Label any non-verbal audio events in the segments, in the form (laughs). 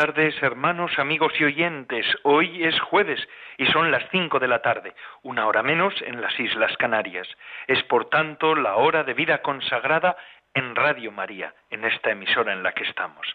Tardes, hermanos, amigos y oyentes. Hoy es jueves y son las cinco de la tarde, una hora menos en las Islas Canarias. Es por tanto la hora de vida consagrada en Radio María, en esta emisora en la que estamos.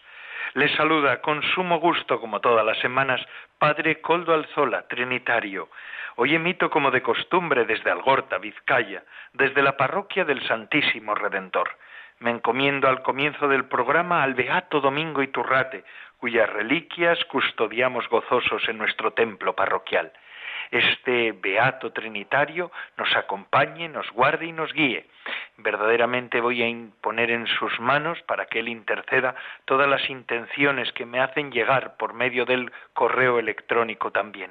Les saluda con sumo gusto, como todas las semanas, Padre Coldo Alzola, Trinitario. Hoy emito como de costumbre desde Algorta, Vizcaya, desde la parroquia del Santísimo Redentor. Me encomiendo al comienzo del programa al Beato Domingo Iturrate, cuyas reliquias custodiamos gozosos en nuestro templo parroquial. Este Beato Trinitario nos acompañe, nos guarde y nos guíe. Verdaderamente voy a imponer en sus manos para que Él interceda todas las intenciones que me hacen llegar por medio del correo electrónico también,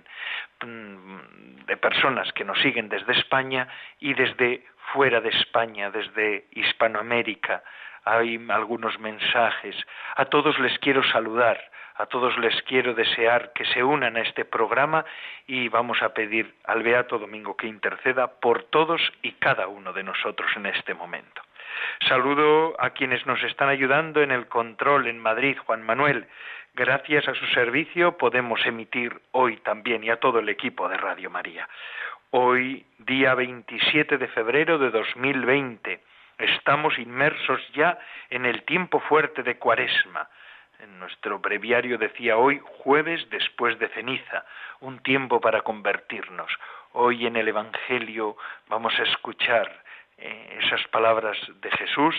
mm, de personas que nos siguen desde España y desde fuera de España, desde Hispanoamérica, hay algunos mensajes. A todos les quiero saludar, a todos les quiero desear que se unan a este programa y vamos a pedir al Beato Domingo que interceda por todos y cada uno de nosotros en este momento. Saludo a quienes nos están ayudando en el control en Madrid, Juan Manuel. Gracias a su servicio podemos emitir hoy también y a todo el equipo de Radio María. Hoy, día 27 de febrero de 2020 Estamos inmersos ya en el tiempo fuerte de Cuaresma. En nuestro breviario decía hoy jueves después de ceniza, un tiempo para convertirnos. Hoy en el Evangelio vamos a escuchar eh, esas palabras de Jesús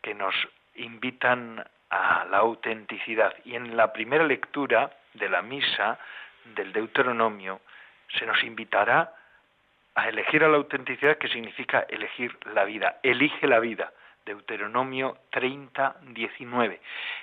que nos invitan a la autenticidad. Y en la primera lectura de la misa del Deuteronomio se nos invitará a elegir a la autenticidad que significa elegir la vida. Elige la vida. Deuteronomio 30, 19.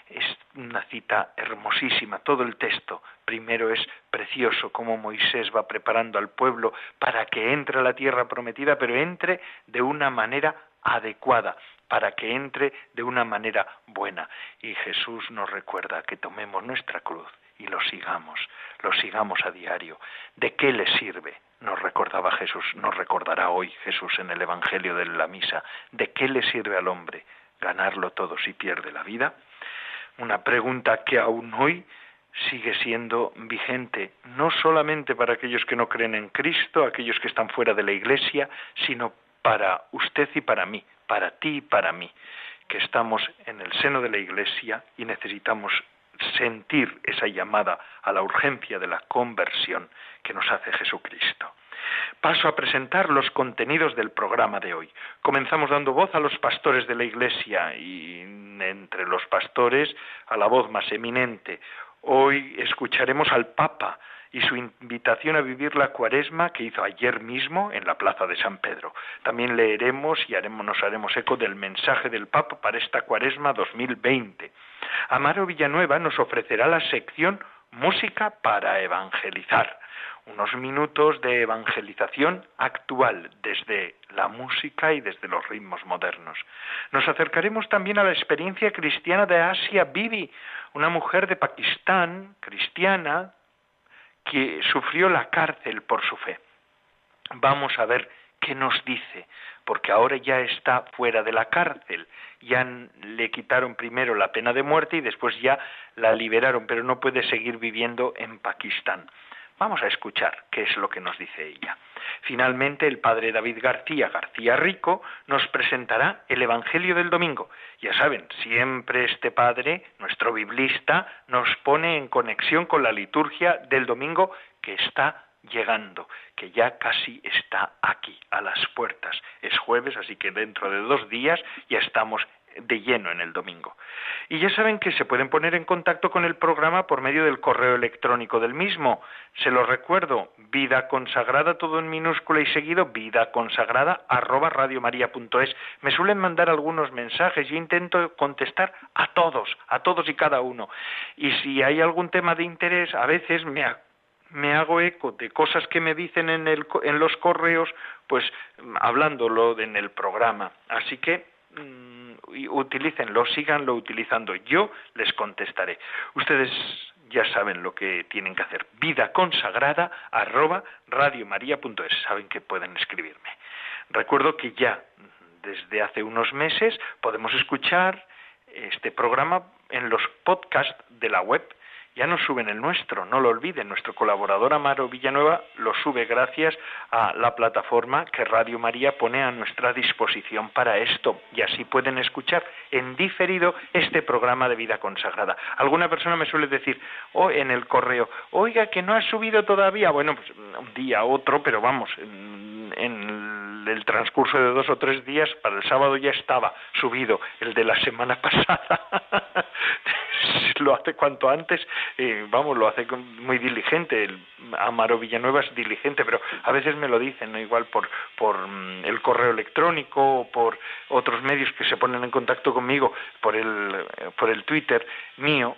Es una cita hermosísima, todo el texto. Primero es precioso cómo Moisés va preparando al pueblo para que entre a la tierra prometida, pero entre de una manera adecuada, para que entre de una manera buena. Y Jesús nos recuerda que tomemos nuestra cruz y lo sigamos, lo sigamos a diario. ¿De qué le sirve? Nos recordaba Jesús, nos recordará hoy Jesús en el Evangelio de la Misa. ¿De qué le sirve al hombre ganarlo todo si pierde la vida? Una pregunta que aún hoy sigue siendo vigente, no solamente para aquellos que no creen en Cristo, aquellos que están fuera de la Iglesia, sino para usted y para mí, para ti y para mí, que estamos en el seno de la Iglesia y necesitamos sentir esa llamada a la urgencia de la conversión que nos hace Jesucristo. Paso a presentar los contenidos del programa de hoy. Comenzamos dando voz a los pastores de la Iglesia y entre los pastores a la voz más eminente. Hoy escucharemos al Papa y su invitación a vivir la cuaresma que hizo ayer mismo en la plaza de San Pedro. También leeremos y nos haremos eco del mensaje del Papa para esta cuaresma 2020. Amaro Villanueva nos ofrecerá la sección Música para Evangelizar, unos minutos de evangelización actual desde la música y desde los ritmos modernos. Nos acercaremos también a la experiencia cristiana de Asia Bibi, una mujer de Pakistán, cristiana, que sufrió la cárcel por su fe. Vamos a ver qué nos dice, porque ahora ya está fuera de la cárcel, ya le quitaron primero la pena de muerte y después ya la liberaron, pero no puede seguir viviendo en Pakistán. Vamos a escuchar qué es lo que nos dice ella. Finalmente, el padre David García García Rico nos presentará el Evangelio del Domingo. Ya saben, siempre este padre, nuestro biblista, nos pone en conexión con la liturgia del domingo que está llegando, que ya casi está aquí, a las puertas. Es jueves, así que dentro de dos días ya estamos de lleno en el domingo. Y ya saben que se pueden poner en contacto con el programa por medio del correo electrónico del mismo. Se lo recuerdo, vida consagrada, todo en minúscula y seguido, vida consagrada arroba radiomaria.es. Me suelen mandar algunos mensajes, yo intento contestar a todos, a todos y cada uno. Y si hay algún tema de interés, a veces me me hago eco de cosas que me dicen en, el, en los correos, pues hablándolo en el programa. Así que mm, utilícenlo, síganlo utilizando. Yo les contestaré. Ustedes ya saben lo que tienen que hacer. Vida consagrada arroba radiomaria.es. Saben que pueden escribirme. Recuerdo que ya desde hace unos meses podemos escuchar este programa en los podcasts de la web ya nos suben el nuestro, no lo olviden, nuestro colaborador Amaro Villanueva lo sube gracias a la plataforma que Radio María pone a nuestra disposición para esto y así pueden escuchar en diferido este programa de vida consagrada. Alguna persona me suele decir o en el correo, oiga que no ha subido todavía, bueno, pues un día, otro, pero vamos, en el transcurso de dos o tres días, para el sábado ya estaba subido el de la semana (laughs) pasada. (laughs) lo hace cuanto antes vamos, lo hace muy diligente. El Amaro Villanueva es diligente, pero a veces me lo dicen, igual por, por mm, el correo electrónico o por otros medios que se ponen en contacto conmigo, por el, por el Twitter mío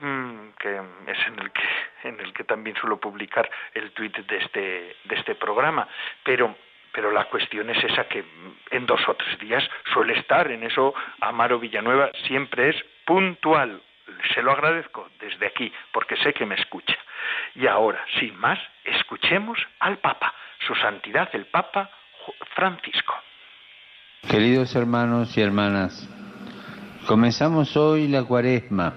mm, que es en el que (laughs) en el que también suelo publicar el tweet de este de este programa pero pero la cuestión es esa que en dos o tres días suele estar en eso Amaro Villanueva siempre es puntual se lo agradezco desde aquí porque sé que me escucha. Y ahora, sin más, escuchemos al Papa, su santidad el Papa Francisco. Queridos hermanos y hermanas, comenzamos hoy la cuaresma,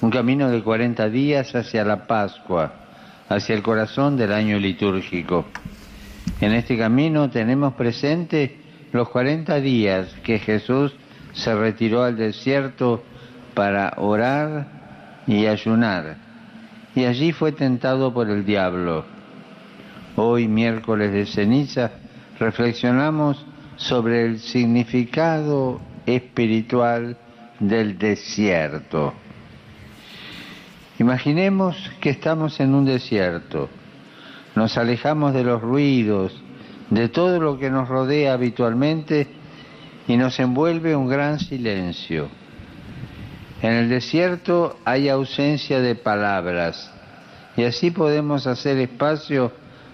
un camino de 40 días hacia la Pascua, hacia el corazón del año litúrgico. En este camino tenemos presente los 40 días que Jesús se retiró al desierto para orar y ayunar, y allí fue tentado por el diablo. Hoy, miércoles de ceniza, reflexionamos sobre el significado espiritual del desierto. Imaginemos que estamos en un desierto, nos alejamos de los ruidos, de todo lo que nos rodea habitualmente y nos envuelve un gran silencio. En el desierto hay ausencia de palabras y así podemos hacer espacio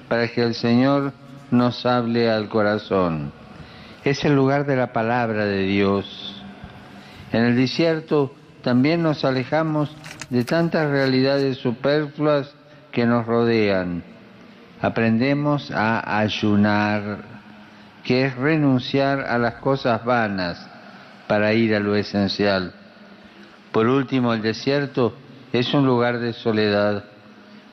para que el Señor nos hable al corazón. Es el lugar de la palabra de Dios. En el desierto también nos alejamos de tantas realidades superfluas que nos rodean. Aprendemos a ayunar, que es renunciar a las cosas vanas para ir a lo esencial. Por último, el desierto es un lugar de soledad.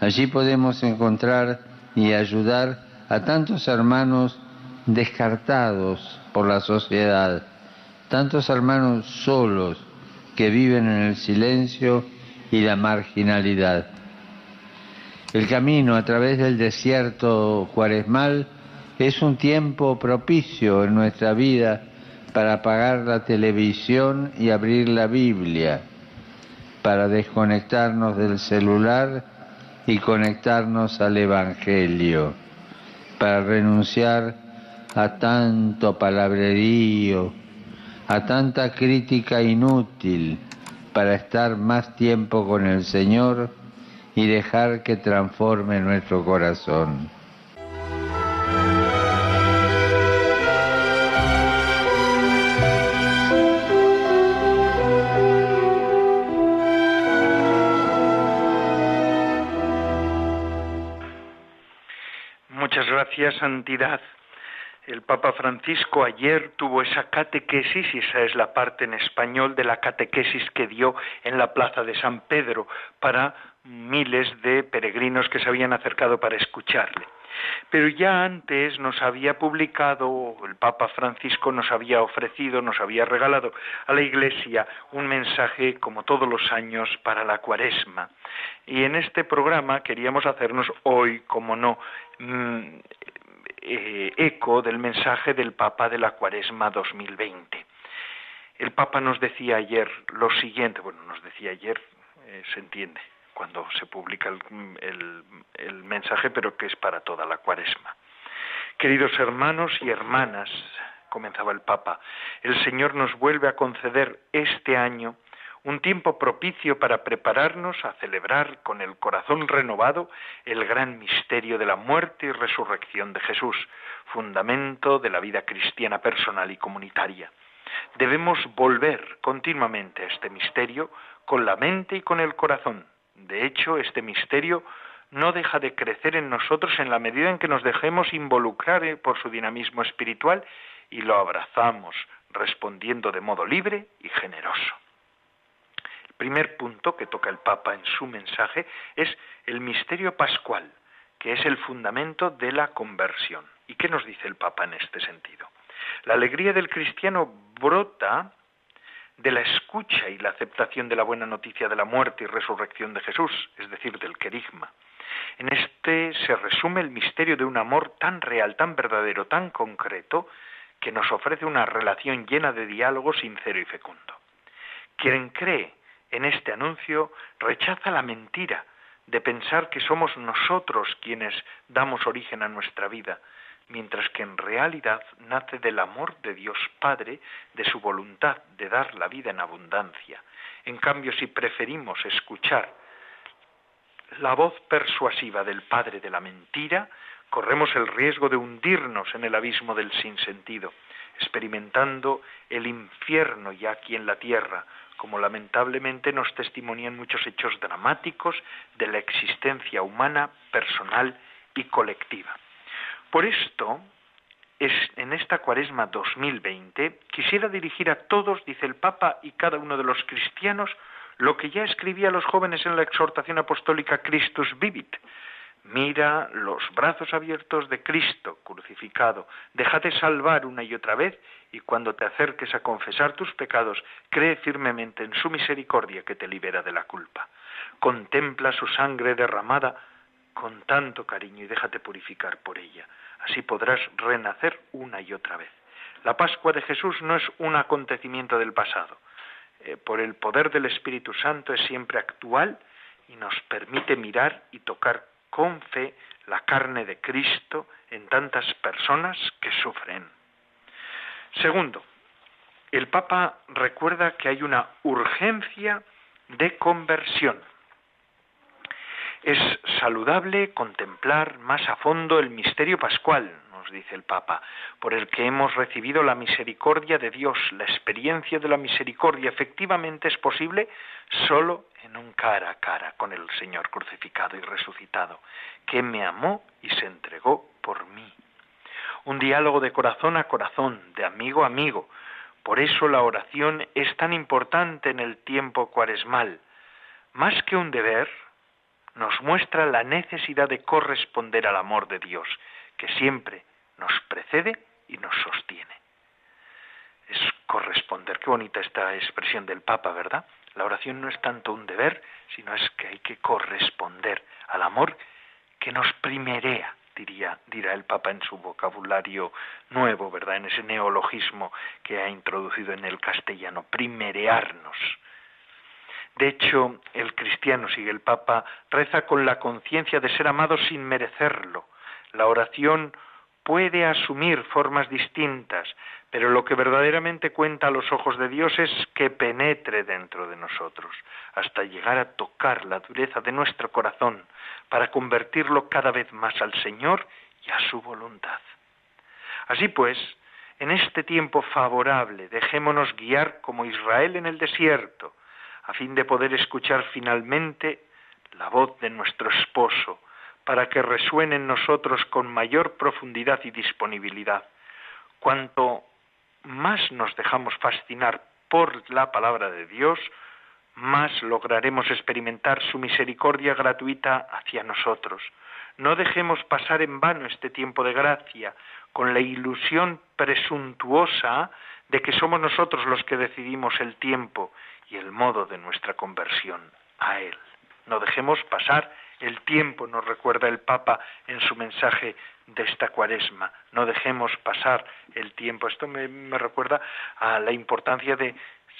Allí podemos encontrar y ayudar a tantos hermanos descartados por la sociedad, tantos hermanos solos que viven en el silencio y la marginalidad. El camino a través del desierto cuaresmal es un tiempo propicio en nuestra vida para apagar la televisión y abrir la Biblia para desconectarnos del celular y conectarnos al Evangelio, para renunciar a tanto palabrerío, a tanta crítica inútil, para estar más tiempo con el Señor y dejar que transforme nuestro corazón. Gracias, Santidad. El Papa Francisco ayer tuvo esa catequesis, y esa es la parte en español de la catequesis que dio en la plaza de San Pedro para miles de peregrinos que se habían acercado para escucharle. Pero ya antes nos había publicado, el Papa Francisco nos había ofrecido, nos había regalado a la Iglesia un mensaje, como todos los años, para la cuaresma. Y en este programa queríamos hacernos hoy, como no, mm, eh, eco del mensaje del Papa de la cuaresma 2020. El Papa nos decía ayer lo siguiente, bueno, nos decía ayer, eh, se entiende, cuando se publica el, el mensaje, pero que es para toda la cuaresma. Queridos hermanos y hermanas, comenzaba el Papa, el Señor nos vuelve a conceder este año un tiempo propicio para prepararnos a celebrar con el corazón renovado el gran misterio de la muerte y resurrección de Jesús, fundamento de la vida cristiana personal y comunitaria. Debemos volver continuamente a este misterio con la mente y con el corazón. De hecho, este misterio no deja de crecer en nosotros en la medida en que nos dejemos involucrar por su dinamismo espiritual y lo abrazamos, respondiendo de modo libre y generoso. Primer punto que toca el Papa en su mensaje es el misterio pascual, que es el fundamento de la conversión. ¿Y qué nos dice el Papa en este sentido? La alegría del cristiano brota de la escucha y la aceptación de la buena noticia de la muerte y resurrección de Jesús, es decir, del querigma. En este se resume el misterio de un amor tan real, tan verdadero, tan concreto, que nos ofrece una relación llena de diálogo sincero y fecundo. Quien cree en este anuncio rechaza la mentira de pensar que somos nosotros quienes damos origen a nuestra vida, mientras que en realidad nace del amor de Dios Padre, de su voluntad de dar la vida en abundancia. En cambio, si preferimos escuchar la voz persuasiva del Padre de la mentira, corremos el riesgo de hundirnos en el abismo del sinsentido, experimentando el infierno ya aquí en la tierra, como lamentablemente nos testimonian muchos hechos dramáticos de la existencia humana, personal y colectiva. Por esto, en esta cuaresma 2020, quisiera dirigir a todos, dice el Papa, y cada uno de los cristianos, lo que ya escribía a los jóvenes en la exhortación apostólica Christus Vivit. Mira los brazos abiertos de Cristo crucificado, déjate salvar una y otra vez y cuando te acerques a confesar tus pecados, cree firmemente en su misericordia que te libera de la culpa. Contempla su sangre derramada con tanto cariño y déjate purificar por ella. Así podrás renacer una y otra vez. La Pascua de Jesús no es un acontecimiento del pasado. Eh, por el poder del Espíritu Santo es siempre actual y nos permite mirar y tocar con fe la carne de Cristo en tantas personas que sufren. Segundo, el Papa recuerda que hay una urgencia de conversión. Es saludable contemplar más a fondo el misterio pascual, nos dice el Papa, por el que hemos recibido la misericordia de Dios. La experiencia de la misericordia efectivamente es posible solo en un cara a cara con el Señor crucificado y resucitado, que me amó y se entregó por mí. Un diálogo de corazón a corazón, de amigo a amigo. Por eso la oración es tan importante en el tiempo cuaresmal. Más que un deber, nos muestra la necesidad de corresponder al amor de Dios, que siempre nos precede y nos sostiene. Es corresponder. Qué bonita esta expresión del Papa, ¿verdad? La oración no es tanto un deber, sino es que hay que corresponder al amor que nos primerea, diría, dirá el Papa en su vocabulario nuevo, ¿verdad? En ese neologismo que ha introducido en el castellano, primerearnos. De hecho, el cristiano, sigue el Papa, reza con la conciencia de ser amado sin merecerlo. La oración puede asumir formas distintas, pero lo que verdaderamente cuenta a los ojos de Dios es que penetre dentro de nosotros, hasta llegar a tocar la dureza de nuestro corazón, para convertirlo cada vez más al Señor y a su voluntad. Así pues, en este tiempo favorable, dejémonos guiar como Israel en el desierto, a fin de poder escuchar finalmente la voz de nuestro esposo, para que resuene en nosotros con mayor profundidad y disponibilidad. Cuanto más nos dejamos fascinar por la palabra de Dios, más lograremos experimentar su misericordia gratuita hacia nosotros. No dejemos pasar en vano este tiempo de gracia con la ilusión presuntuosa de que somos nosotros los que decidimos el tiempo y el modo de nuestra conversión a Él. No dejemos pasar el tiempo, nos recuerda el Papa en su mensaje de esta cuaresma. No dejemos pasar el tiempo. Esto me, recuerda a la importancia de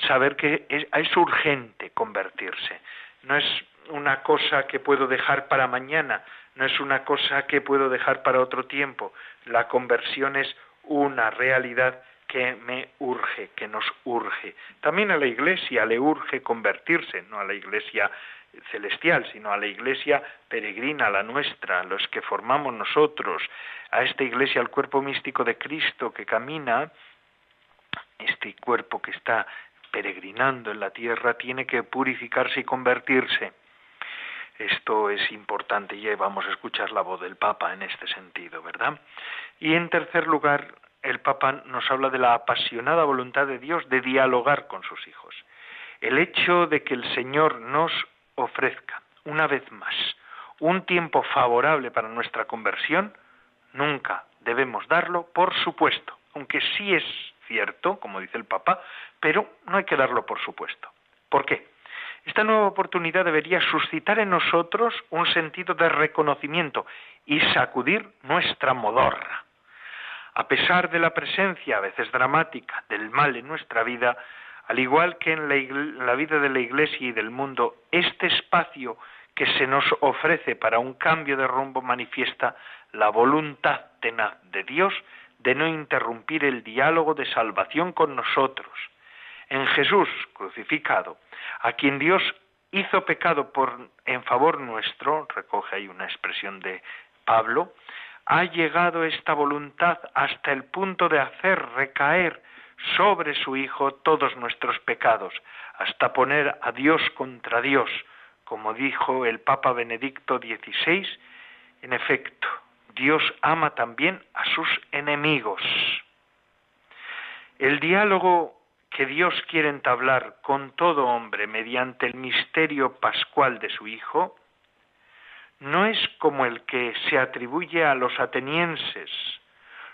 saber que es, urgente convertirse. No es una cosa que puedo dejar para mañana, no es una cosa que puedo dejar para otro tiempo. La conversión es una realidad que me urge, que nos urge. También a la Iglesia le urge convertirse, no a la Iglesia celestial, sino a la Iglesia peregrina, la nuestra, los que formamos nosotros, a esta Iglesia, al cuerpo místico de Cristo que camina, este cuerpo que está peregrinando en la tierra, tiene que purificarse y convertirse. Esto es importante y vamos a escuchar la voz del Papa en este sentido, ¿verdad? Y en tercer lugar, el Papa nos habla de la apasionada voluntad de Dios de dialogar con sus hijos. El hecho de que el Señor nos ofrezca, una vez más, un tiempo favorable para nuestra conversión, nunca debemos darlo por supuesto, aunque sí es cierto, como dice el Papa, pero no hay que darlo por supuesto. ¿Por qué? Esta nueva oportunidad debería suscitar en nosotros un sentido de reconocimiento y sacudir nuestra modorra. A pesar de la presencia, a veces dramática, del mal en nuestra vida, al igual que en la, vida de la Iglesia y del mundo, este espacio que se nos ofrece para un cambio de rumbo manifiesta la voluntad tenaz de Dios de no interrumpir el diálogo de salvación con nosotros. En Jesús crucificado, a quien Dios hizo pecado por en favor nuestro, recoge ahí una expresión de Pablo, ha llegado esta voluntad hasta el punto de hacer recaer sobre su Hijo todos nuestros pecados, hasta poner a Dios contra Dios, como dijo el Papa Benedicto XVI, en efecto, Dios ama también a sus enemigos. El diálogo que Dios quiere entablar con todo hombre mediante el misterio pascual de su Hijo, no es como el que se atribuye a los atenienses,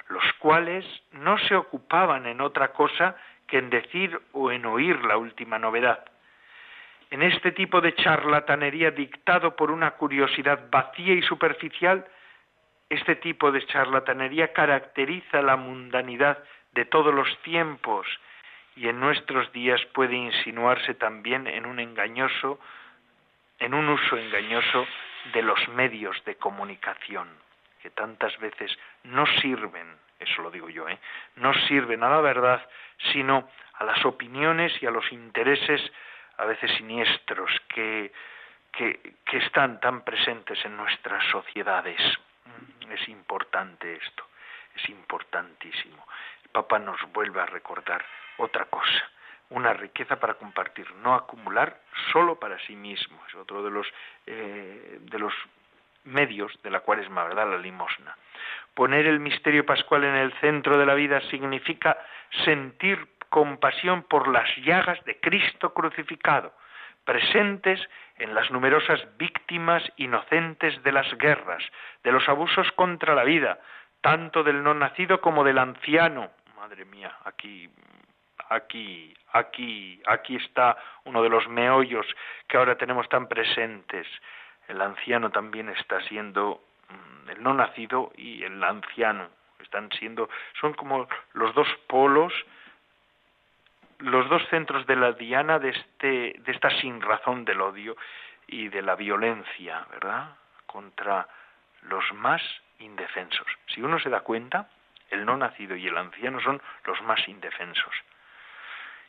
los cuales no se ocupaban en otra cosa que en decir o en oír la última novedad. En este tipo de charlatanería dictado por una curiosidad vacía y superficial, este tipo de charlatanería caracteriza la mundanidad de todos los tiempos y en nuestros días puede insinuarse también en un engañoso, en un uso engañoso de los medios de comunicación, que tantas veces no sirven, eso lo digo yo, ¿eh? no sirven a la verdad, sino a las opiniones y a los intereses a veces siniestros que, que, que están tan presentes en nuestras sociedades. Mm, es importante esto, es importantísimo. El Papa nos vuelve a recordar otra cosa, una riqueza para compartir, no acumular solo para sí mismo. Es otro de los, eh, de los medios de la cuaresma, ¿verdad? La limosna. Poner el misterio pascual en el centro de la vida significa sentir compasión por las llagas de Cristo crucificado, presentes en las numerosas víctimas inocentes de las guerras, de los abusos contra la vida, tanto del no nacido como del anciano. Madre mía, aquí aquí, aquí, aquí está uno de los meollos que ahora tenemos tan presentes. El anciano también está siendo mm, el no nacido y el anciano están siendo son como los dos polos los dos centros de la diana de este de esta sinrazón del odio y de la violencia, ¿verdad? contra los más indefensos. Si uno se da cuenta, el no nacido y el anciano son los más indefensos.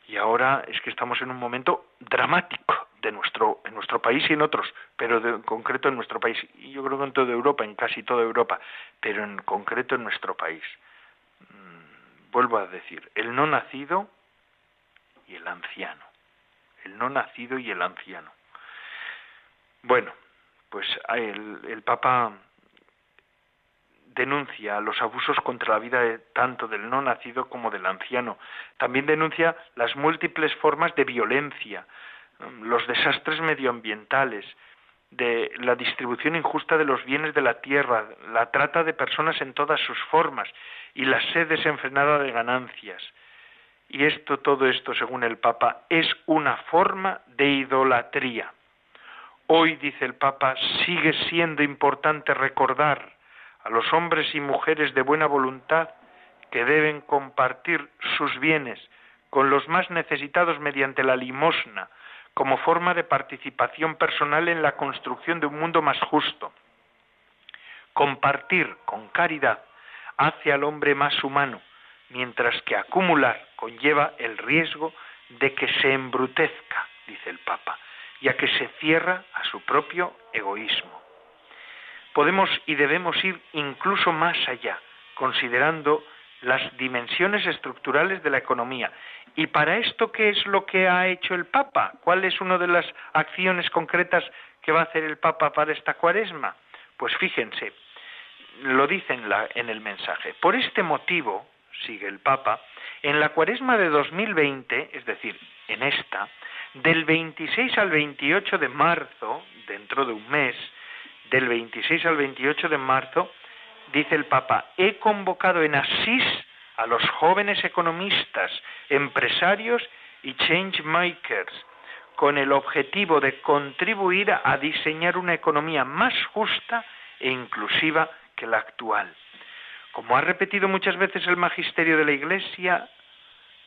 Y ahora es que estamos en un momento dramático de nuestro, en nuestro país y en otros, pero en concreto en nuestro país. Y yo creo que en toda Europa, en casi toda Europa, pero en concreto en nuestro país. Mm, vuelvo a decir, el no nacido y el anciano. El no nacido y el anciano. Bueno, pues el, el Papa denuncia los abusos contra la vida tanto del no nacido como del anciano. También denuncia las múltiples formas de violencia, um, los desastres medioambientales, de la distribución injusta de los bienes de la tierra, la trata de personas en todas sus formas y la sed desenfrenada de ganancias. Y esto, todo esto, según el Papa, es una forma de idolatría. Hoy, dice el Papa, sigue siendo importante recordar a los hombres y mujeres de buena voluntad que deben compartir sus bienes con los más necesitados mediante la limosna, como forma de participación personal en la construcción de un mundo más justo. Compartir con caridad hace al hombre más humano, mientras que acumular conlleva el riesgo de que se embrutezca, dice el Papa, ya que se cierra a su propio egoísmo. Podemos y debemos ir incluso más allá, considerando las dimensiones estructurales de la economía. ¿Y para esto qué es lo que ha hecho el Papa? ¿Cuál es una de las acciones concretas que va a hacer el Papa para esta cuaresma? Pues fíjense, lo dice en, en el mensaje. Por este motivo, sigue el Papa, en la cuaresma de 2020, es decir, en esta, del 26 al 28 de marzo, dentro de un mes, del 26 al 28 de marzo, dice el Papa, he convocado en Asís a los jóvenes economistas, empresarios y change makers, con el objetivo de contribuir a diseñar una economía más justa e inclusiva que la actual. Como ha repetido muchas veces el magisterio de la Iglesia,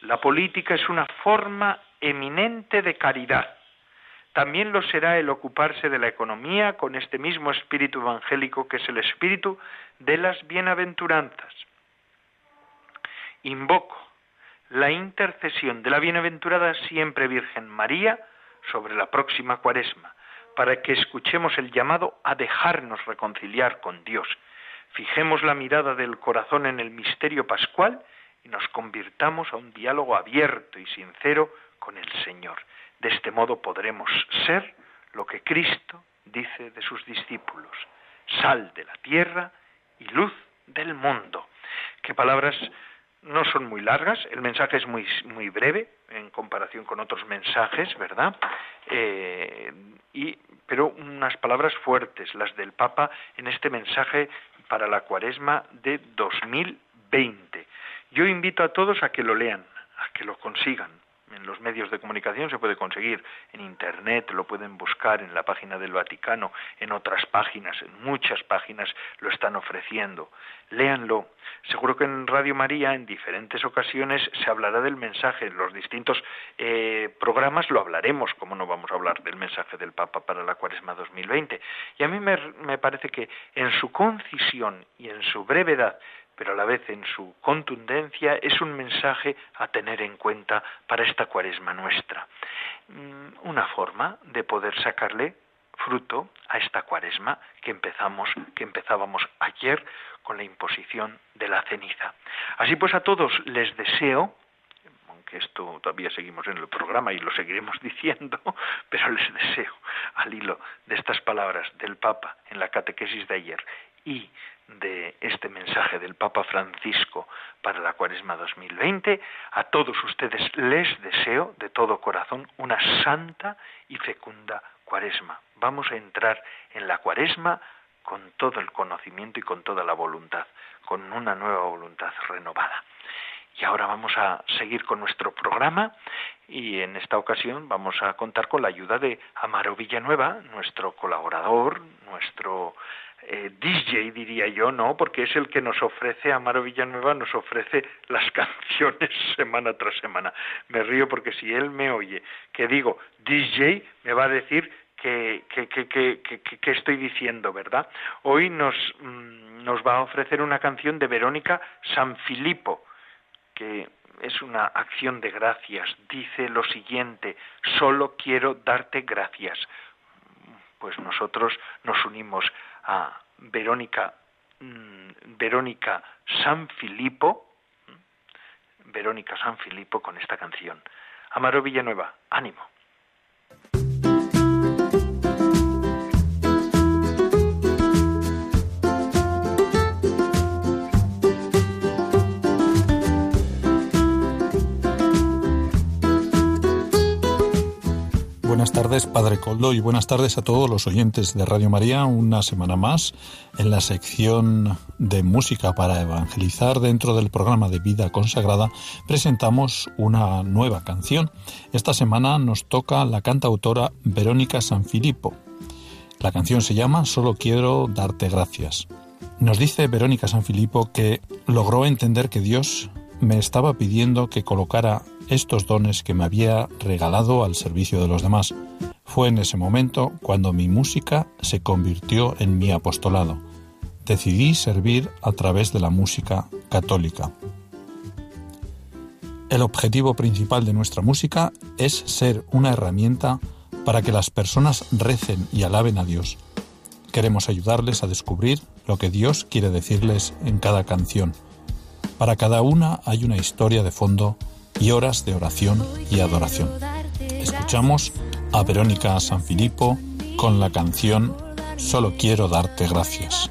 la política es una forma eminente de caridad. También lo será el ocuparse de la economía con este mismo espíritu evangélico que es el espíritu de las bienaventuranzas. Invoco la intercesión de la bienaventurada siempre Virgen María sobre la próxima cuaresma, para que escuchemos el llamado a dejarnos reconciliar con Dios. Fijemos la mirada del corazón en el misterio pascual y nos convirtamos a un diálogo abierto y sincero con el Señor. De este modo podremos ser lo que Cristo dice de sus discípulos, sal de la tierra y luz del mundo. Qué palabras no son muy largas, el mensaje es muy, muy breve en comparación con otros mensajes, ¿verdad? Eh, y, pero unas palabras fuertes, las del Papa en este mensaje para la cuaresma de 2020. Yo invito a todos a que lo lean, a que lo consigan, en los medios de comunicación se puede conseguir, en Internet lo pueden buscar en la página del Vaticano, en otras páginas, en muchas páginas lo están ofreciendo. Léanlo. Seguro que en Radio María en diferentes ocasiones se hablará del mensaje, en los distintos eh, programas lo hablaremos, como no vamos a hablar del mensaje del Papa para la Cuaresma 2020. Y a mí me parece que en su concisión y en su brevedad pero a la vez en su contundencia es un mensaje a tener en cuenta para esta cuaresma nuestra. Mm, una forma de poder sacarle fruto a esta cuaresma que empezamos, que empezábamos ayer con la imposición de la ceniza. Así pues a todos les deseo aunque esto todavía seguimos en el programa y lo seguiremos (laughs) diciendo, pero les deseo, al hilo de estas palabras del Papa en la catequesis de ayer y de este mensaje del Papa Francisco para la Cuaresma 2020, a todos ustedes les deseo de todo corazón una santa y fecunda Cuaresma. Vamos a entrar en la Cuaresma con todo el conocimiento y con toda la voluntad, con una nueva voluntad renovada. Y ahora vamos a seguir con nuestro programa y en esta ocasión vamos a contar con la ayuda de Amaro Villanueva, nuestro colaborador, nuestro eh, DJ, diría yo, ¿no? Porque es el que nos ofrece, Amaro Villanueva nos ofrece las (laughs) canciones semana tras semana. Me río porque si él me oye que digo DJ, me va a decir que, que, que, que, estoy diciendo, ¿verdad? Hoy nos, mm, nos va a ofrecer una canción de Verónica Sanfilippo, que es una acción de gracias. Dice lo siguiente, solo quiero darte gracias. Pues nosotros nos unimos a Verónica, mm, Verónica San Filipo, Verónica San Filipo con esta canción. Amaro Villanueva, ánimo. Buenas tardes, Padre Coldo, y buenas tardes a todos los oyentes de Radio María. Una semana más en la sección de música para evangelizar dentro del programa de vida consagrada presentamos una nueva canción. Esta semana nos toca la cantautora Verónica Sanfilippo. La canción se llama Solo quiero darte gracias. Nos dice Verónica Sanfilippo que logró entender que Dios me estaba pidiendo que colocara estos dones que me había regalado al servicio de los demás. Fue en ese momento cuando mi música se convirtió en mi apostolado. Decidí servir a través de la música católica. El objetivo principal de nuestra música es ser una herramienta para que las personas recen y alaben a Dios. Queremos ayudarles a descubrir lo que Dios quiere decirles en cada canción. Para cada una hay una historia de fondo y horas de oración y adoración. Escuchamos a Verónica Sanfilippo con la canción Solo quiero darte gracias.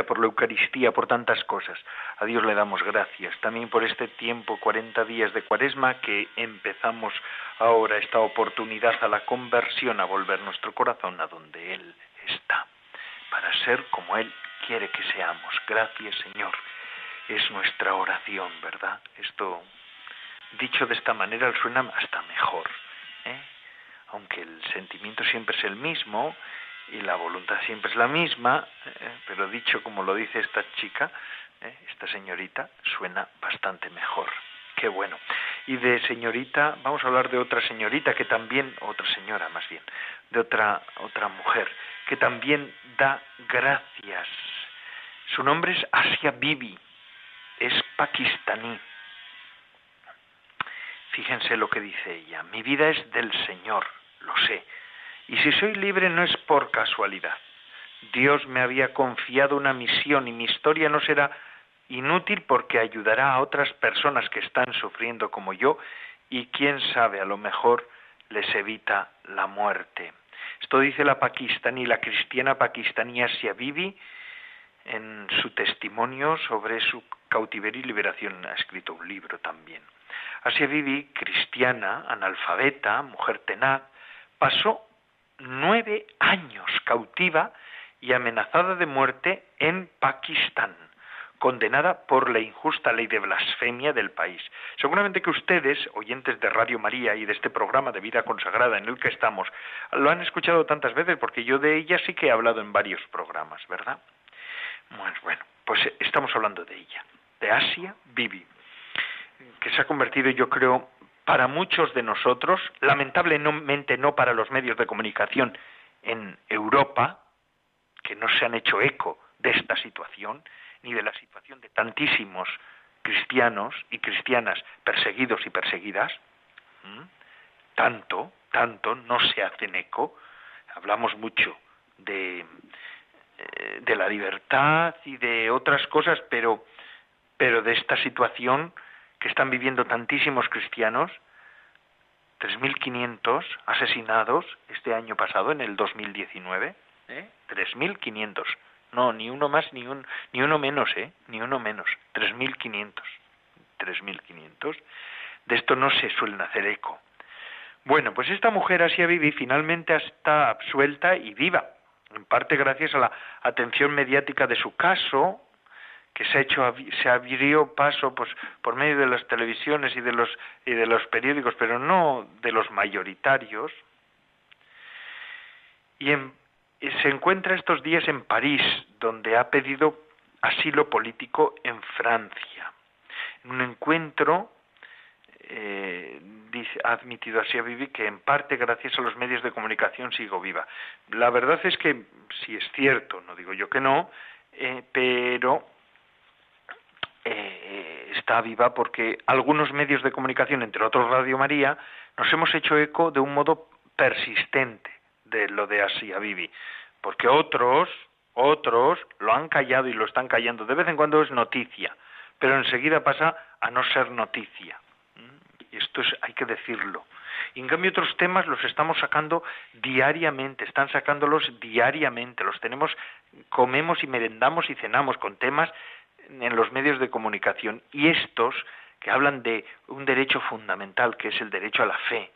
Por la Eucaristía, por tantas cosas. A Dios le damos gracias. También por este tiempo, 40 días de cuaresma, que empezamos ahora esta oportunidad a la conversión, a volver nuestro corazón a donde Él está, para ser como Él quiere que seamos. Gracias, Señor. Es nuestra oración, ¿verdad? Esto, dicho de esta manera, suena hasta mejor. ¿eh? aunque el sentimiento siempre es el mismo y la voluntad siempre es la misma, eh, pero dicho como lo dice esta chica, eh, esta señorita, suena bastante mejor. Qué bueno. Y de señorita, vamos a hablar de otra señorita que también, otra señora más bien, de otra, otra mujer, que también da gracias. Su nombre es Asia Bibi, es pakistaní Fíjense lo que dice ella. Mi vida es del Señor, lo sé. Y si soy libre no es por casualidad. Dios me había confiado una misión y mi historia no será inútil porque ayudará a otras personas que están sufriendo como yo y quién sabe, a lo mejor les evita la muerte. Esto dice la pakistaní, la cristiana pakistaní Asia Bibi en su testimonio sobre su cautiverio y liberación. Ha escrito un libro también. Asia Bibi, cristiana, analfabeta, mujer tenaz, pasó nueve años cautiva y amenazada de muerte en Pakistán, condenada por la injusta ley de blasfemia del país. Seguramente que ustedes, oyentes de Radio María y de este programa de vida consagrada en el que estamos, lo han escuchado tantas veces porque yo de ella sí que he hablado en varios programas, ¿verdad? Bueno, bueno pues estamos hablando de ella, de Asia Bibi, que se ha convertido, yo creo, para muchos de nosotros, lamentablemente no para los medios de comunicación en Europa, que no se han hecho eco de esta situación, ni de la situación de tantísimos cristianos y cristianas perseguidos y perseguidas, tanto, tanto no se hacen eco. Hablamos mucho de, eh, de la libertad y de otras cosas, pero, pero de esta situación que están viviendo tantísimos cristianos, 3.500 asesinados este año pasado, en el 2019, ¿eh? 3.500. No, ni uno más, ni, un, ni uno menos, ¿eh? Ni uno menos. 3.500. 3.500. De esto no se suelen hacer eco. Bueno, pues esta mujer así viví finalmente está absuelta y viva, en parte gracias a la atención mediática de su caso, que se ha hecho se abrió paso pues por medio de las televisiones y de los y de los periódicos pero no de los mayoritarios y se encuentra estos días en París donde ha pedido asilo político en Francia en un encuentro eh, ha admitido así a Vivi que en parte gracias a los medios de comunicación sigo viva. La verdad es que si es cierto, no digo yo que no, eh, pero eh, está viva porque algunos medios de comunicación, entre otros Radio María, nos hemos hecho eco de un modo persistente de lo de Asia Bibi, porque otros, otros lo han callado y lo están callando. De vez en cuando es noticia, pero enseguida pasa a no ser noticia. Y esto es, hay que decirlo. Y en cambio otros temas los estamos sacando diariamente, están sacándolos diariamente, los tenemos, comemos y merendamos y cenamos con temas en los medios de comunicación y estos que hablan de un derecho fundamental que es el derecho a la fe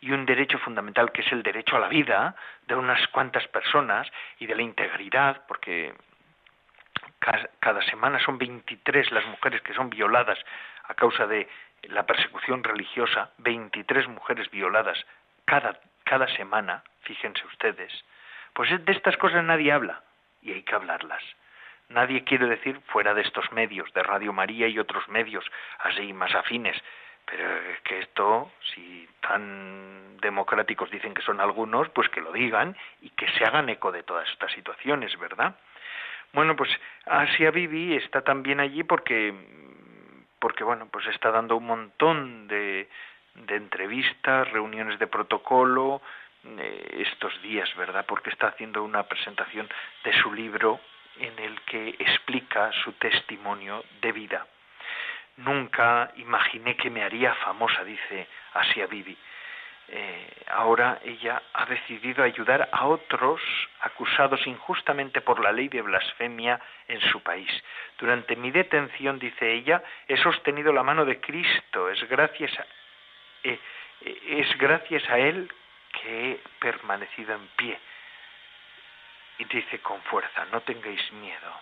y un derecho fundamental que es el derecho a la vida de unas cuantas personas y de la integridad, porque cada, semana son 23 las mujeres que son violadas a causa de la persecución religiosa, 23 mujeres violadas cada, cada semana, fíjense ustedes, pues de estas cosas nadie habla y hay que hablarlas. Nadie quiere decir fuera de estos medios, de Radio María y otros medios así más afines, pero es que esto, si tan democráticos dicen que son algunos, pues que lo digan y que se hagan eco de todas estas situaciones, ¿verdad? Bueno, pues Asia Bibi está también allí porque, porque bueno, pues está dando un montón de, de entrevistas, reuniones de protocolo, eh, estos días, ¿verdad? Porque está haciendo una presentación de su libro en el que explica su testimonio de vida. Nunca imaginé que me haría famosa, dice Asia Bibi. Eh, ahora ella ha decidido ayudar a otros acusados injustamente por la ley de blasfemia en su país. Durante mi detención, dice ella, he sostenido la mano de Cristo. Es gracias a, eh, eh, es gracias a él que he permanecido en pie y dice con fuerza, no tengáis miedo.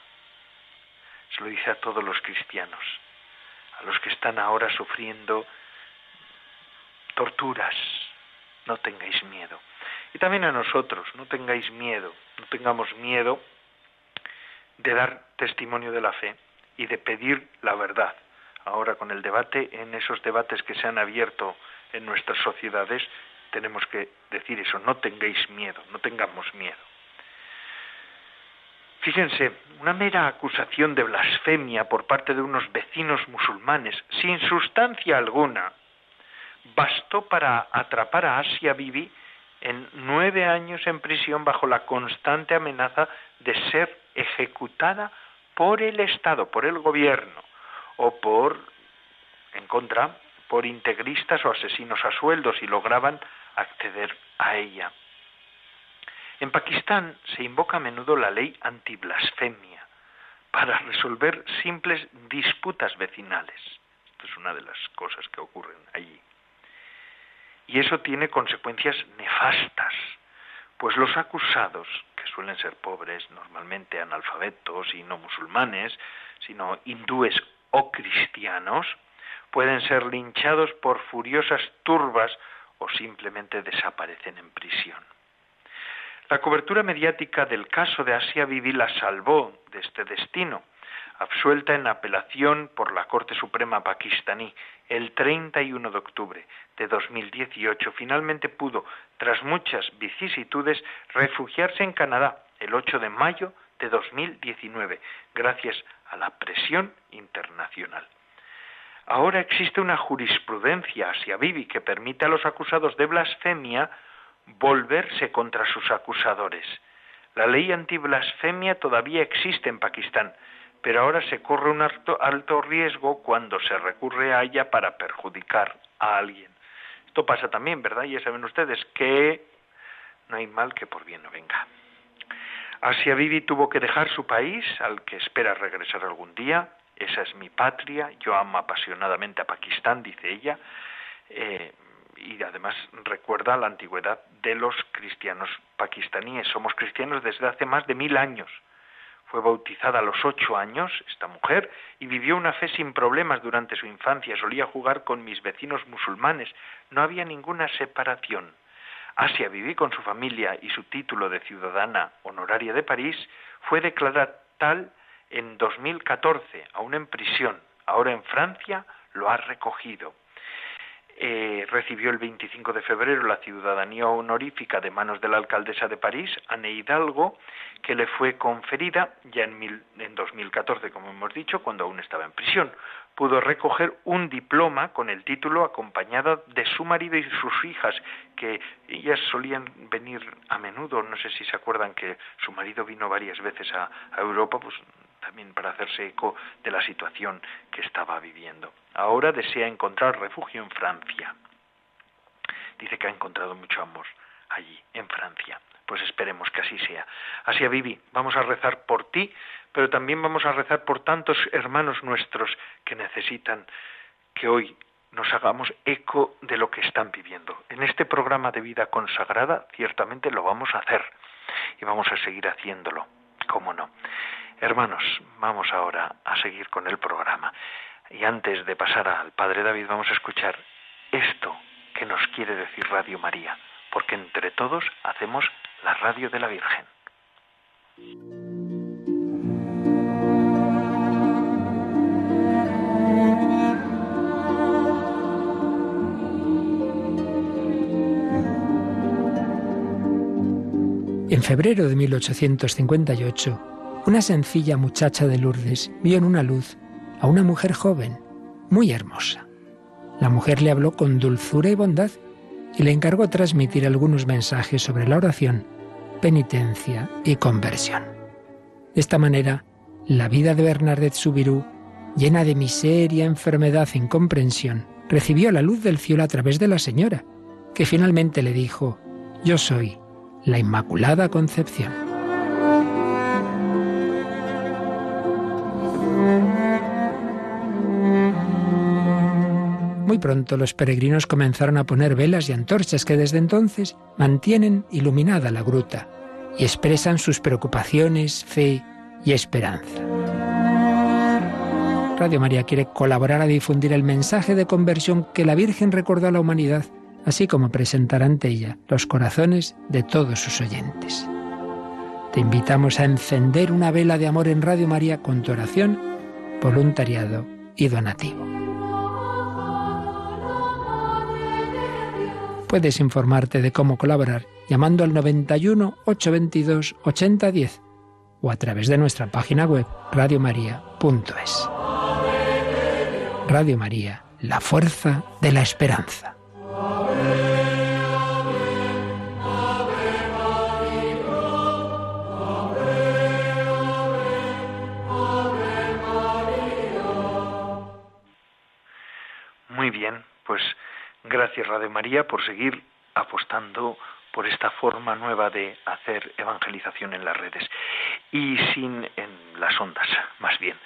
Se lo dice a todos los cristianos, a los que están ahora sufriendo torturas, no tengáis miedo. Y también a nosotros, no tengáis miedo, no tengamos miedo de dar testimonio de la fe y de pedir la verdad. Ahora con el debate, en esos debates que se han abierto en nuestras sociedades, tenemos que decir eso, no tengáis miedo, no tengamos miedo. Fíjense, una mera acusación de blasfemia por parte de unos vecinos musulmanes, sin sustancia alguna, bastó para atrapar a Asia Bibi en nueve años en prisión bajo la constante amenaza de ser ejecutada por el Estado, por el gobierno, o por, en contra, por integristas o asesinos a sueldos y lograban acceder a ella. En Pakistán se invoca a menudo la ley antiblasfemia para resolver simples disputas vecinales. Esto es una de las cosas que ocurren allí. Y eso tiene consecuencias nefastas, pues los acusados, que suelen ser pobres, normalmente analfabetos y no musulmanes, sino hindúes o cristianos, pueden ser linchados por furiosas turbas o simplemente desaparecen en prisión. La cobertura mediática del caso de Asia Bibi la salvó de este destino, absuelta en apelación por la Corte Suprema pakistaní el 31 de octubre de 2018, finalmente pudo, tras muchas vicisitudes, refugiarse en Canadá el 8 de mayo de 2019, gracias a la presión internacional. Ahora existe una jurisprudencia Asia Bibi que permite a los acusados de blasfemia volverse contra sus acusadores. La ley antiblasfemia todavía existe en Pakistán, pero ahora se corre un alto, riesgo cuando se recurre a ella para perjudicar a alguien. Esto pasa también, ¿verdad? Ya saben ustedes que no hay mal que por bien no venga. Asia Bibi tuvo que dejar su país, al que espera regresar algún día. Esa es mi patria, yo amo apasionadamente a Pakistán, dice ella. Eh, y además recuerda la antigüedad de los cristianos pakistaníes. Somos cristianos desde hace más de mil años. Fue bautizada a los ocho años esta mujer y vivió una fe sin problemas durante su infancia. Solía jugar con mis vecinos musulmanes. No había ninguna separación. Asia viví con su familia y su título de ciudadana honoraria de París fue declarada tal en 2014, aún en prisión. Ahora en Francia lo ha recogido. Eh, recibió el 25 de febrero la ciudadanía honorífica de manos de la alcaldesa de París, Anne Hidalgo, que le fue conferida ya en, mil, en 2014, como hemos dicho, cuando aún estaba en prisión. Pudo recoger un diploma con el título acompañada de su marido y sus hijas, que ellas solían venir a menudo, no sé si se acuerdan que su marido vino varias veces a, a Europa, pues también para hacerse eco de la situación que estaba viviendo. Ahora desea encontrar refugio en Francia. Dice que ha encontrado mucho amor allí, en Francia. Pues esperemos que así sea. Así, Vivi, vamos a rezar por ti, pero también vamos a rezar por tantos hermanos nuestros que necesitan que hoy nos hagamos eco de lo que están viviendo. En este programa de vida consagrada ciertamente lo vamos a hacer y vamos a seguir haciéndolo, cómo no. Hermanos, vamos ahora a seguir con el programa. Y antes de pasar al Padre David, vamos a escuchar esto que nos quiere decir Radio María, porque entre todos hacemos la radio de la Virgen. En febrero de 1858, una sencilla muchacha de Lourdes vio en una luz a una mujer joven, muy hermosa. La mujer le habló con dulzura y bondad y le encargó transmitir algunos mensajes sobre la oración, penitencia y conversión. De esta manera, la vida de Bernadette Subirú, llena de miseria, enfermedad e incomprensión, recibió la luz del cielo a través de la señora, que finalmente le dijo, Yo soy la Inmaculada Concepción. Muy pronto los peregrinos comenzaron a poner velas y antorchas que desde entonces mantienen iluminada la gruta y expresan sus preocupaciones, fe y esperanza. Radio María quiere colaborar a difundir el mensaje de conversión que la Virgen recordó a la humanidad, así como presentar ante ella los corazones de todos sus oyentes. Te invitamos a encender una vela de amor en Radio María con tu oración, voluntariado y donativo. puedes informarte de cómo colaborar llamando al 91 822 8010 o a través de nuestra página web radiomaria.es. Radio María, la fuerza de la esperanza. Muy bien, pues gracias Radio María por seguir apostando por esta forma nueva de hacer evangelización en las redes y sin en las ondas, más bien.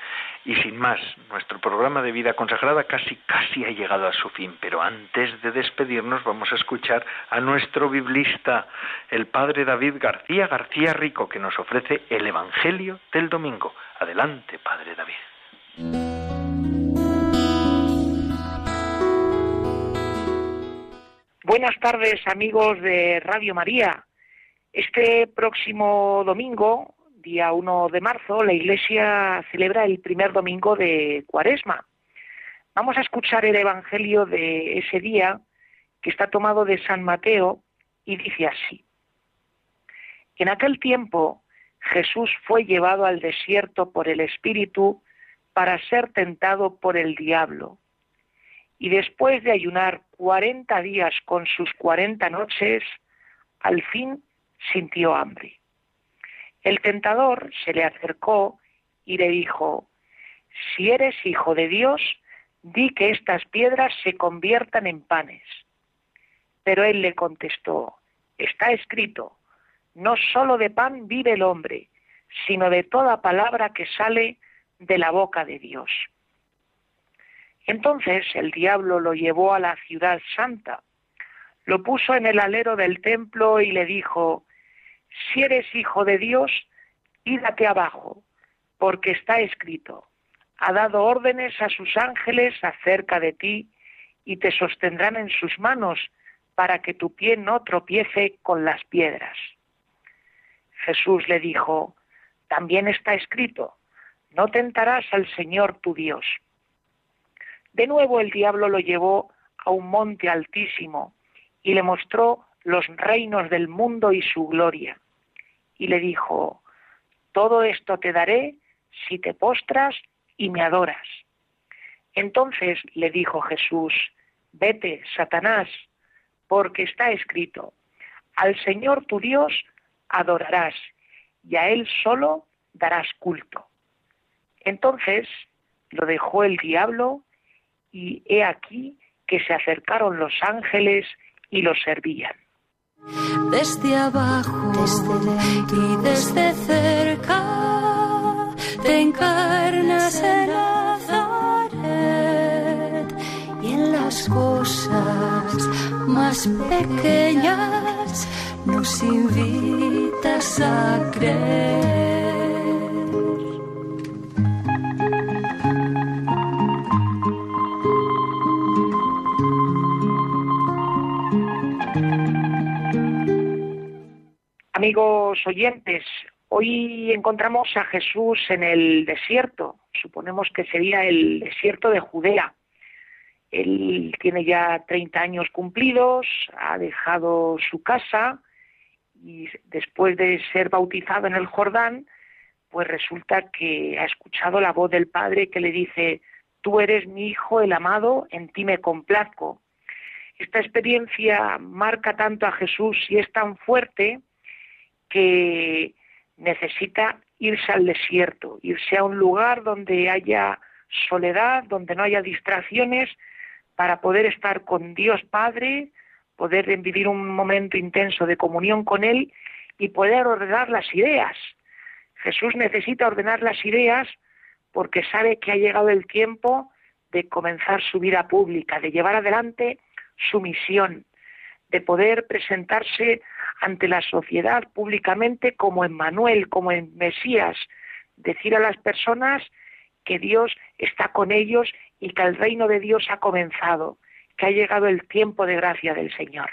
Y sin más, nuestro programa de vida consagrada casi casi ha llegado a su fin, pero antes de despedirnos vamos a escuchar a nuestro biblista, el padre David García García Rico, que nos ofrece el Evangelio del domingo. Adelante, padre David. Buenas tardes amigos de Radio María. Este próximo domingo, día 1 de marzo, la Iglesia celebra el primer domingo de Cuaresma. Vamos a escuchar el Evangelio de ese día que está tomado de San Mateo y dice así. En aquel tiempo Jesús fue llevado al desierto por el Espíritu para ser tentado por el diablo y después de ayunar cuarenta días con sus cuarenta noches, al fin sintió hambre. El tentador se le acercó y le dijo, si eres hijo de Dios, di que estas piedras se conviertan en panes. Pero él le contestó, está escrito, no sólo de pan vive el hombre, sino de toda palabra que sale de la boca de Dios. Entonces el diablo lo llevó a la ciudad santa, lo puso en el alero del templo y le dijo, si eres hijo de Dios, ídate abajo, porque está escrito, ha dado órdenes a sus ángeles acerca de ti y te sostendrán en sus manos para que tu pie no tropiece con las piedras. Jesús le dijo, también está escrito, no tentarás al Señor tu Dios. De nuevo el diablo lo llevó a un monte altísimo y le mostró los reinos del mundo y su gloria. Y le dijo, todo esto te daré si te postras y me adoras. Entonces le dijo Jesús, vete, Satanás, porque está escrito, al Señor tu Dios adorarás y a Él solo darás culto. Entonces lo dejó el diablo y he aquí que se acercaron los ángeles y los servían. Desde abajo desde y desde cerca te encarnas en Nazaret y en las cosas más pequeñas nos invitas a creer. Amigos oyentes, hoy encontramos a Jesús en el desierto, suponemos que sería el desierto de Judea. Él tiene ya 30 años cumplidos, ha dejado su casa y después de ser bautizado en el Jordán, pues resulta que ha escuchado la voz del Padre que le dice, tú eres mi Hijo el amado, en ti me complazco. Esta experiencia marca tanto a Jesús y es tan fuerte que necesita irse al desierto, irse a un lugar donde haya soledad, donde no haya distracciones, para poder estar con Dios Padre, poder vivir un momento intenso de comunión con Él y poder ordenar las ideas. Jesús necesita ordenar las ideas porque sabe que ha llegado el tiempo de comenzar su vida pública, de llevar adelante su misión, de poder presentarse ante la sociedad públicamente como Emmanuel, como en Mesías, decir a las personas que Dios está con ellos y que el reino de Dios ha comenzado, que ha llegado el tiempo de gracia del Señor.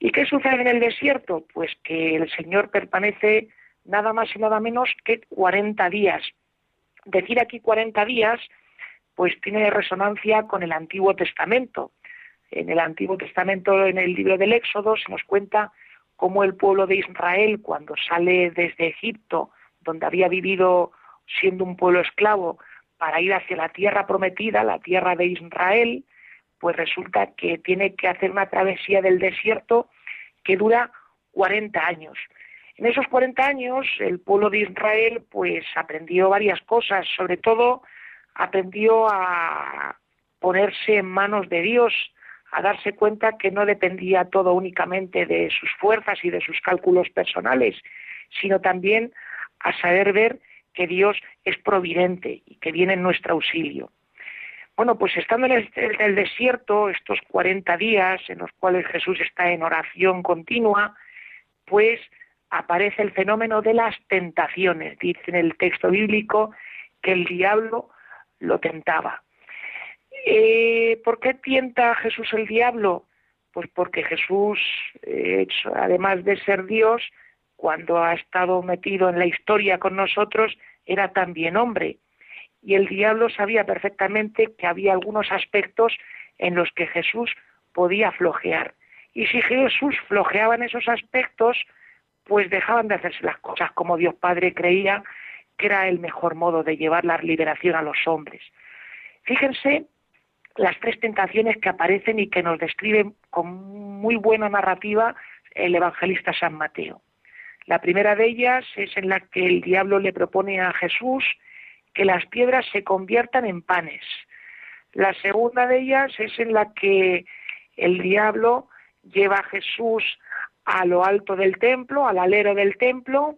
¿Y qué sucede en el desierto? Pues que el Señor permanece nada más y nada menos que 40 días. Decir aquí 40 días, pues tiene resonancia con el Antiguo Testamento en el Antiguo Testamento, en el libro del Éxodo, se nos cuenta cómo el pueblo de Israel, cuando sale desde Egipto, donde había vivido siendo un pueblo esclavo, para ir hacia la tierra prometida, la tierra de Israel, pues resulta que tiene que hacer una travesía del desierto que dura 40 años. En esos 40 años el pueblo de Israel pues aprendió varias cosas, sobre todo aprendió a ponerse en manos de Dios, a darse cuenta que no dependía todo únicamente de sus fuerzas y de sus cálculos personales, sino también a saber ver que Dios es providente y que viene en nuestro auxilio. Bueno, pues estando en el, desierto, estos 40 días en los cuales Jesús está en oración continua, pues aparece el fenómeno de las tentaciones. Dice en el texto bíblico que el diablo lo tentaba. Eh, ¿Por qué tienta Jesús el diablo? Pues porque Jesús, eh, además de ser Dios, cuando ha estado metido en la historia con nosotros, era también hombre. Y el diablo sabía perfectamente que había algunos aspectos en los que Jesús podía flojear. Y si Jesús flojeaba en esos aspectos, pues dejaban de hacerse las cosas como Dios Padre creía que era el mejor modo de llevar la liberación a los hombres. Fíjense las tres tentaciones que aparecen y que nos describen con muy buena narrativa el evangelista San Mateo. La primera de ellas es en la que el diablo le propone a Jesús que las piedras se conviertan en panes. La segunda de ellas es en la que el diablo lleva a Jesús a lo alto del templo, al alero del templo,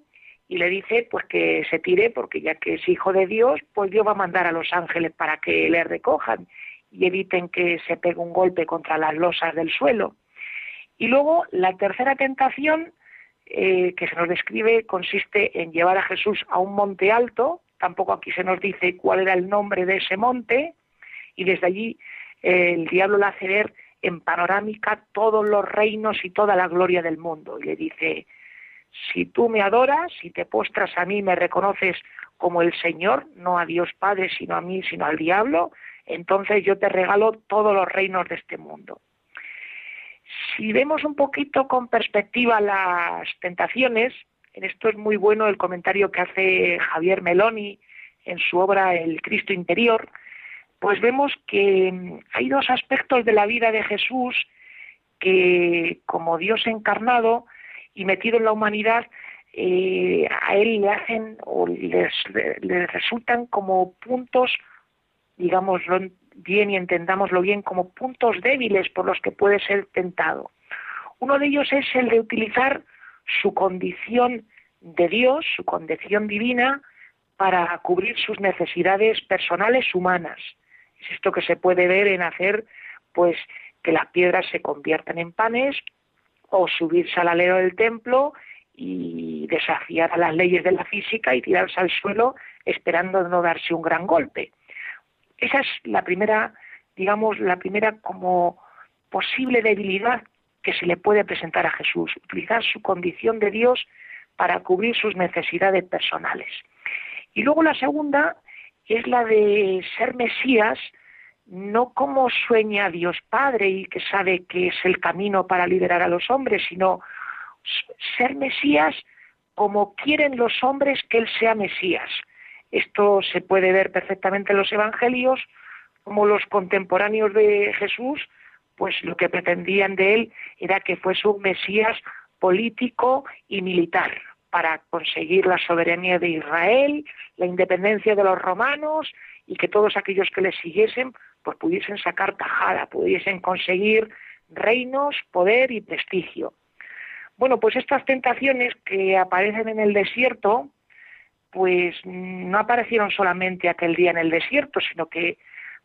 y le dice pues que se tire porque ya que es hijo de Dios, pues Dios va a mandar a los ángeles para que le recojan y eviten que se pegue un golpe contra las losas del suelo. Y luego la tercera tentación eh, que se nos describe consiste en llevar a Jesús a un monte alto, tampoco aquí se nos dice cuál era el nombre de ese monte, y desde allí eh, el diablo le hace ver en panorámica todos los reinos y toda la gloria del mundo. Y le dice, si tú me adoras, si te postras a mí, me reconoces como el Señor, no a Dios Padre, sino a mí, sino al diablo, entonces yo te regalo todos los reinos de este mundo. Si vemos un poquito con perspectiva las tentaciones, en esto es muy bueno el comentario que hace Javier Meloni en su obra El Cristo Interior, pues vemos que mm, hay dos aspectos de la vida de Jesús que como Dios encarnado y metido en la humanidad, eh, a él le hacen o les, les resultan como puntos, digámoslo bien y entendámoslo bien como puntos débiles por los que puede ser tentado. Uno de ellos es el de utilizar su condición de Dios, su condición divina, para cubrir sus necesidades personales humanas. Es esto que se puede ver en hacer, pues, que las piedras se conviertan en panes o subirse al alero del templo y desafiar a las leyes de la física y tirarse al suelo esperando no darse un gran golpe. Esa es la primera, digamos, la primera como posible debilidad que se le puede presentar a Jesús, utilizar su condición de Dios para cubrir sus necesidades personales. Y luego la segunda es la de ser Mesías, no como sueña Dios Padre y que sabe que es el camino para liberar a los hombres, sino ser Mesías como quieren los hombres que Él sea Mesías. Esto se puede ver perfectamente en los evangelios, como los contemporáneos de Jesús, pues lo que pretendían de él era que fuese un Mesías político y militar para conseguir la soberanía de Israel, la independencia de los romanos y que todos aquellos que le siguiesen pues pudiesen sacar tajada, pudiesen conseguir reinos, poder y prestigio. Bueno, pues estas tentaciones que aparecen en el desierto, pues no aparecieron solamente aquel día en el desierto, sino que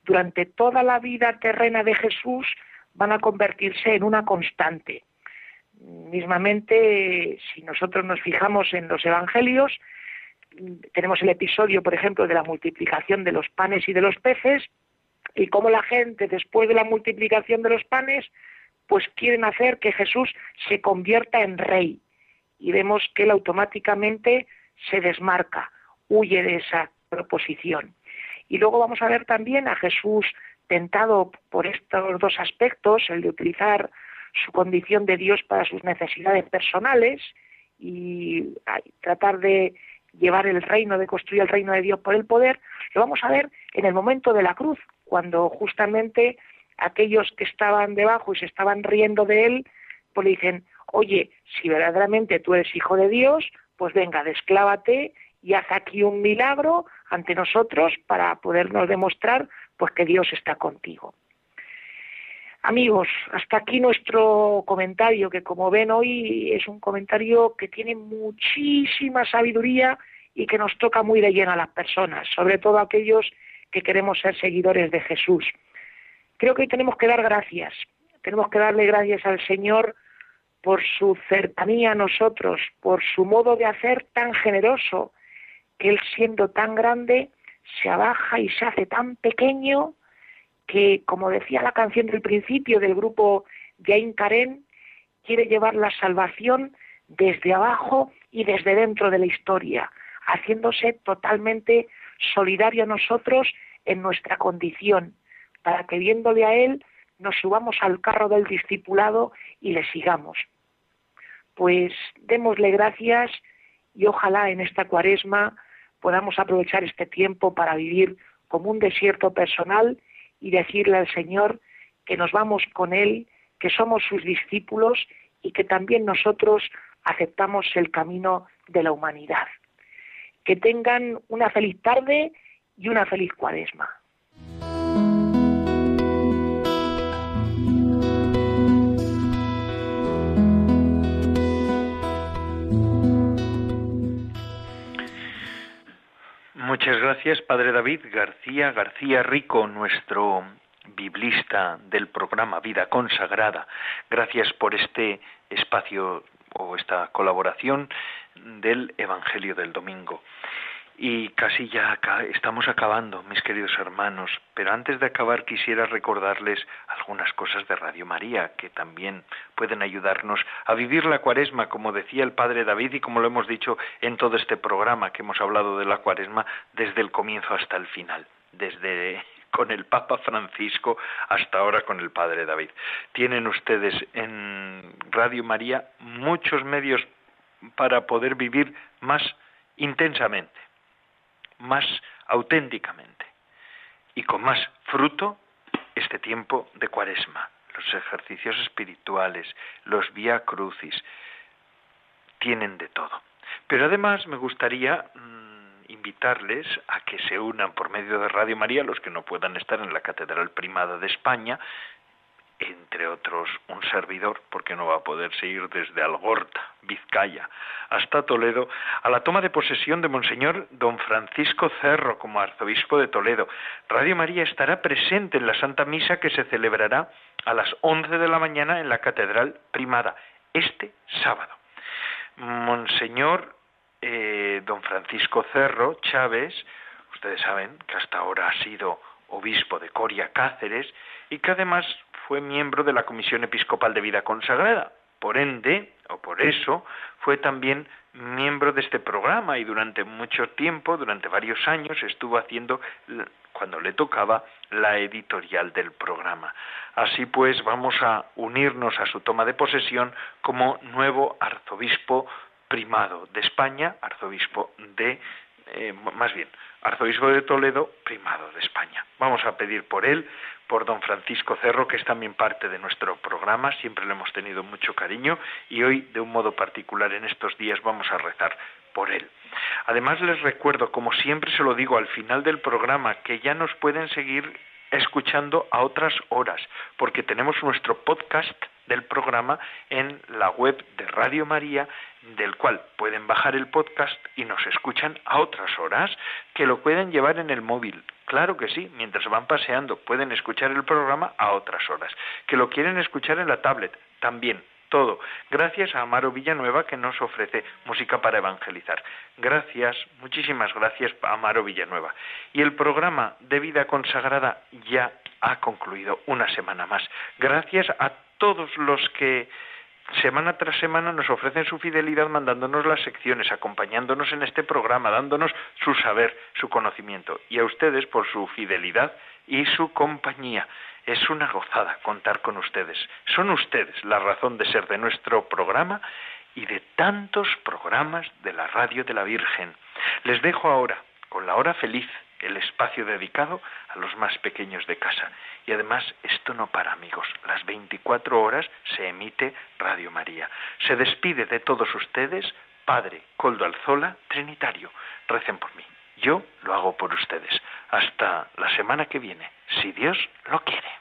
durante toda la vida terrena de Jesús van a convertirse en una constante. Mismamente, si nosotros nos fijamos en los evangelios, tenemos el episodio, por ejemplo, de la multiplicación de los panes y de los peces, y cómo la gente, después de la multiplicación de los panes, pues quieren hacer que Jesús se convierta en rey. Y vemos que él automáticamente se desmarca, huye de esa proposición. Y luego vamos a ver también a Jesús tentado por estos dos aspectos, el de utilizar su condición de Dios para sus necesidades personales y tratar de llevar el reino, de construir el reino de Dios por el poder, lo vamos a ver en el momento de la cruz, cuando justamente aquellos que estaban debajo y se estaban riendo de él, pues le dicen, oye, si verdaderamente tú eres hijo de Dios, pues venga, desclávate y haz aquí un milagro ante nosotros para podernos demostrar pues que Dios está contigo. Amigos, hasta aquí nuestro comentario, que como ven hoy es un comentario que tiene muchísima sabiduría y que nos toca muy de lleno a las personas, sobre todo aquellos que queremos ser seguidores de Jesús. Creo que hoy tenemos que dar gracias, tenemos que darle gracias al Señor por su cercanía a nosotros, por su modo de hacer tan generoso, que Él siendo tan grande se abaja y se hace tan pequeño que, como decía la canción del principio del grupo Jain Karen, quiere llevar la salvación desde abajo y desde dentro de la historia, haciéndose totalmente solidario a nosotros en nuestra condición, para que viéndole a Él nos subamos al carro del discipulado y le sigamos. Pues démosle gracias y ojalá en esta cuaresma podamos aprovechar este tiempo para vivir como un desierto personal y decirle al Señor que nos vamos con Él, que somos sus discípulos y que también nosotros aceptamos el camino de la humanidad. Que tengan una feliz tarde y una feliz cuaresma. Muchas gracias, Padre David García García Rico, nuestro biblista del programa Vida Consagrada. Gracias por este espacio o esta colaboración del Evangelio del Domingo. Y casi ya estamos acabando, mis queridos hermanos, pero antes de acabar quisiera recordarles algunas cosas de Radio María que también pueden ayudarnos a vivir la cuaresma, como decía el Padre David y como lo hemos dicho en todo este programa que hemos hablado de la cuaresma desde el comienzo hasta el final, desde con el Papa Francisco hasta ahora con el Padre David. Tienen ustedes en Radio María muchos medios para poder vivir más intensamente más auténticamente y con más fruto este tiempo de cuaresma, los ejercicios espirituales, los vía crucis, tienen de todo. Pero además me gustaría mm, invitarles a que se unan por medio de Radio María, los que no puedan estar en la Catedral Primada de España, entre otros un servidor, porque no va a poder seguir desde Algorta, Vizcaya, hasta Toledo, a la toma de posesión de Monseñor don Francisco Cerro como arzobispo de Toledo. Radio María estará presente en la Santa Misa que se celebrará a las once de la mañana en la Catedral Primada, este sábado. Monseñor eh, don Francisco Cerro Chávez, ustedes saben que hasta ahora ha sido obispo de Coria Cáceres y que además fue miembro de la Comisión Episcopal de Vida Consagrada. Por ende, o por eso, fue también miembro de este programa y durante mucho tiempo, durante varios años, estuvo haciendo, cuando le tocaba, la editorial del programa. Así pues, vamos a unirnos a su toma de posesión como nuevo arzobispo primado de España, arzobispo de, eh, más bien, arzobispo de Toledo, primado de España. Vamos a pedir por él, por don Francisco Cerro, que es también parte de nuestro programa, siempre le hemos tenido mucho cariño y hoy, de un modo particular, en estos días vamos a rezar por él. Además, les recuerdo, como siempre se lo digo al final del programa, que ya nos pueden seguir escuchando a otras horas, porque tenemos nuestro podcast del programa en la web de Radio María, del cual pueden bajar el podcast y nos escuchan a otras horas, que lo pueden llevar en el móvil. Claro que sí, mientras van paseando pueden escuchar el programa a otras horas. Que lo quieren escuchar en la tablet, también todo. Gracias a Amaro Villanueva que nos ofrece música para evangelizar. Gracias, muchísimas gracias a Amaro Villanueva. Y el programa de vida consagrada ya ha concluido una semana más. Gracias a todos los que semana tras semana nos ofrecen su fidelidad mandándonos las secciones, acompañándonos en este programa, dándonos su saber, su conocimiento. Y a ustedes por su fidelidad y su compañía. Es una gozada contar con ustedes. Son ustedes la razón de ser de nuestro programa y de tantos programas de la radio de la Virgen. Les dejo ahora con la hora feliz, el espacio dedicado a los más pequeños de casa. Y además, esto no para amigos. Las 24 horas se emite Radio María. Se despide de todos ustedes Padre Coldo Alzola, Trinitario. Recen por mí. Yo lo hago por ustedes. Hasta la semana que viene, si Dios lo quiere.